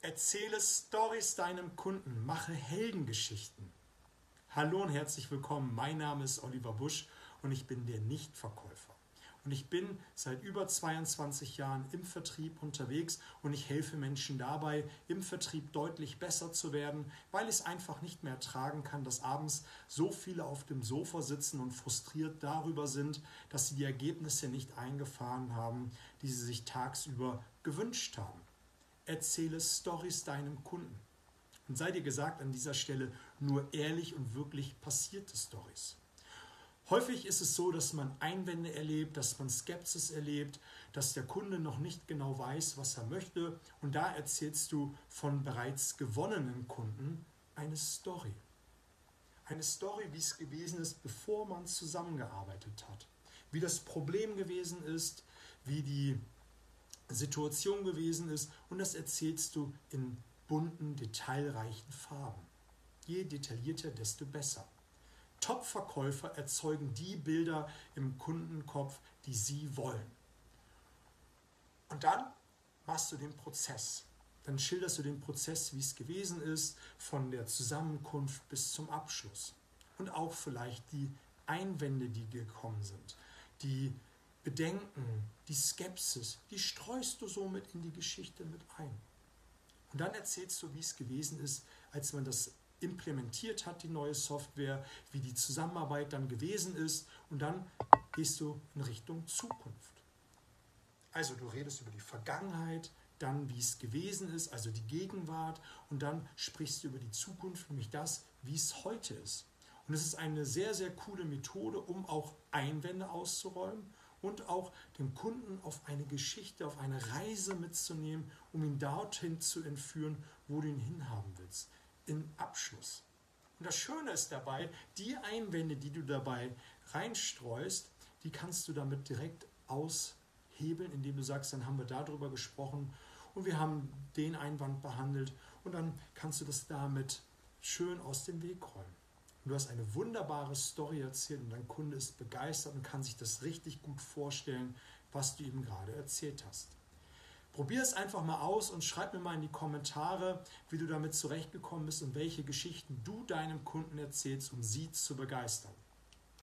Erzähle Stories deinem Kunden, mache Heldengeschichten. Hallo und herzlich willkommen. Mein Name ist Oliver Busch und ich bin der Nichtverkäufer. Und ich bin seit über 22 Jahren im Vertrieb unterwegs und ich helfe Menschen dabei, im Vertrieb deutlich besser zu werden, weil ich es einfach nicht mehr ertragen kann, dass abends so viele auf dem Sofa sitzen und frustriert darüber sind, dass sie die Ergebnisse nicht eingefahren haben, die sie sich tagsüber gewünscht haben. Erzähle Stories deinem Kunden. Und sei dir gesagt an dieser Stelle nur ehrlich und wirklich passierte Stories. Häufig ist es so, dass man Einwände erlebt, dass man Skepsis erlebt, dass der Kunde noch nicht genau weiß, was er möchte. Und da erzählst du von bereits gewonnenen Kunden eine Story. Eine Story, wie es gewesen ist, bevor man zusammengearbeitet hat. Wie das Problem gewesen ist, wie die Situation gewesen ist. Und das erzählst du in bunten, detailreichen Farben. Je detaillierter, desto besser. Top-Verkäufer erzeugen die Bilder im Kundenkopf, die sie wollen. Und dann machst du den Prozess. Dann schilderst du den Prozess, wie es gewesen ist, von der Zusammenkunft bis zum Abschluss. Und auch vielleicht die Einwände, die gekommen sind, die Bedenken, die Skepsis, die streust du somit in die Geschichte mit ein. Und dann erzählst du, wie es gewesen ist, als man das implementiert hat, die neue Software, wie die Zusammenarbeit dann gewesen ist und dann gehst du in Richtung Zukunft. Also du redest über die Vergangenheit, dann wie es gewesen ist, also die Gegenwart und dann sprichst du über die Zukunft, nämlich das, wie es heute ist. Und es ist eine sehr, sehr coole Methode, um auch Einwände auszuräumen und auch den Kunden auf eine Geschichte, auf eine Reise mitzunehmen, um ihn dorthin zu entführen, wo du ihn hinhaben willst in Abschluss. Und das Schöne ist dabei, die Einwände, die du dabei reinstreust, die kannst du damit direkt aushebeln, indem du sagst, dann haben wir darüber gesprochen und wir haben den Einwand behandelt und dann kannst du das damit schön aus dem Weg räumen. Und du hast eine wunderbare Story erzählt und dein Kunde ist begeistert und kann sich das richtig gut vorstellen, was du ihm gerade erzählt hast. Probier es einfach mal aus und schreib mir mal in die Kommentare, wie du damit zurechtgekommen bist und welche Geschichten du deinem Kunden erzählst, um sie zu begeistern.